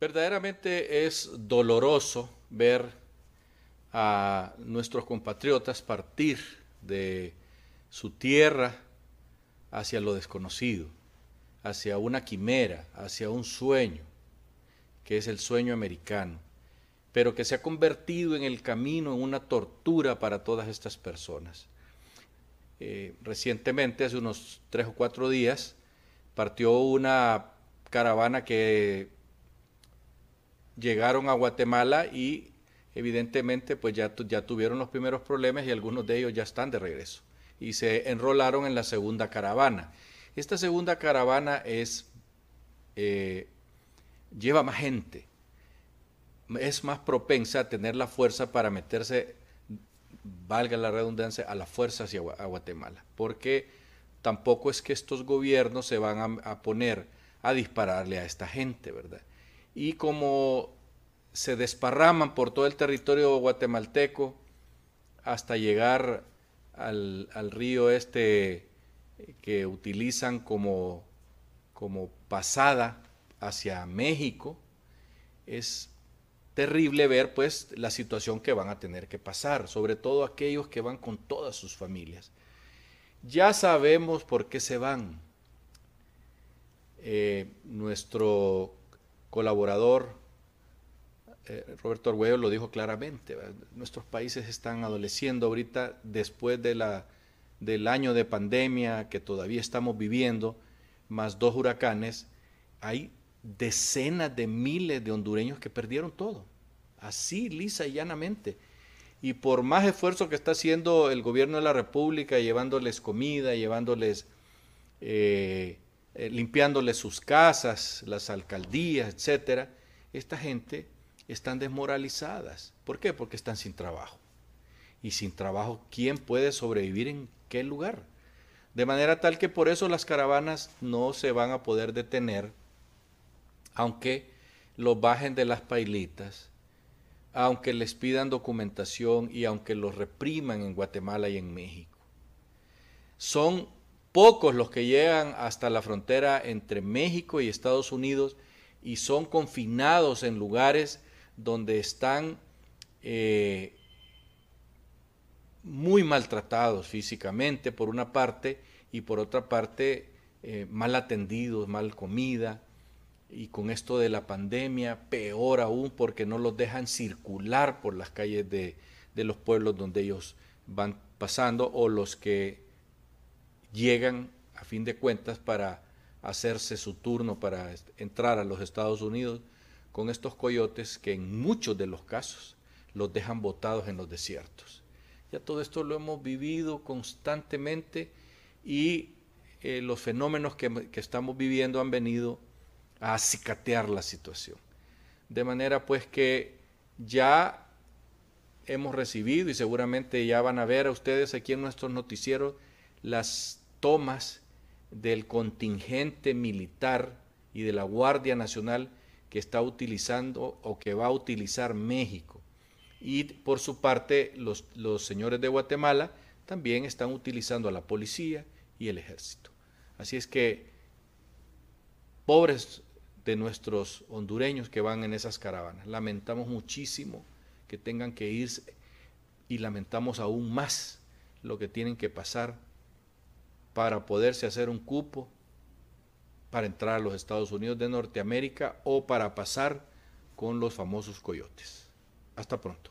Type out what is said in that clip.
Verdaderamente es doloroso ver a nuestros compatriotas partir de su tierra hacia lo desconocido, hacia una quimera, hacia un sueño, que es el sueño americano, pero que se ha convertido en el camino en una tortura para todas estas personas. Eh, recientemente, hace unos tres o cuatro días, partió una caravana que llegaron a Guatemala y evidentemente pues ya, ya tuvieron los primeros problemas y algunos de ellos ya están de regreso y se enrolaron en la segunda caravana. Esta segunda caravana es, eh, lleva más gente, es más propensa a tener la fuerza para meterse, valga la redundancia, a la fuerza hacia Guatemala, porque tampoco es que estos gobiernos se van a poner a dispararle a esta gente, ¿verdad? Y como se desparraman por todo el territorio guatemalteco hasta llegar al, río este que utilizan como, como pasada hacia México, es terrible ver pues la situación que van a tener que pasar, sobre todo aquellos que van con todas sus familias. Ya sabemos por qué se van. Eh, nuestro colaborador, eh, Roberto Arguello lo dijo claramente, nuestros países están adoleciendo ahorita después de la, del año de pandemia que todavía estamos viviendo, más dos huracanes, hay decenas de miles de hondureños que perdieron todo, así lisa y llanamente. Y por más esfuerzo que está haciendo el gobierno de la República, llevándoles comida, llevándoles eh, eh, limpiándole sus casas, las alcaldías, etcétera, esta gente están desmoralizadas. ¿Por qué? Porque están sin trabajo. Y sin trabajo, ¿quién puede sobrevivir en qué lugar? De manera tal que por eso las caravanas no se van a poder detener, aunque los bajen de las pailitas, aunque les pidan documentación y aunque los repriman en Guatemala y en México. Son pocos los que llegan hasta la frontera entre México y Estados Unidos y son confinados en lugares donde están eh, muy maltratados físicamente por una parte y por otra parte eh, mal atendidos, mal comida. Y con esto de la pandemia peor aún porque no los dejan circular por las calles de, de los pueblos donde ellos van pasando o los que llegan a fin de cuentas para hacerse su turno para entrar a los Estados Unidos con estos coyotes que en muchos de los casos los dejan botados en los desiertos. Ya todo esto lo hemos vivido constantemente y eh, los fenómenos que, que estamos viviendo han venido a acicatear la situación. De manera pues que ya hemos recibido y seguramente ya van a ver a ustedes aquí en nuestros noticieros las tomas del contingente militar y de la Guardia Nacional que está utilizando o que va a utilizar México. Y por su parte, los, los señores de Guatemala también están utilizando a la policía y el ejército. Así es que, pobres de nuestros hondureños que van en esas caravanas, lamentamos muchísimo que tengan que irse y lamentamos aún más lo que tienen que pasar para poderse hacer un cupo para entrar a los Estados Unidos de Norteamérica o para pasar con los famosos coyotes. Hasta pronto.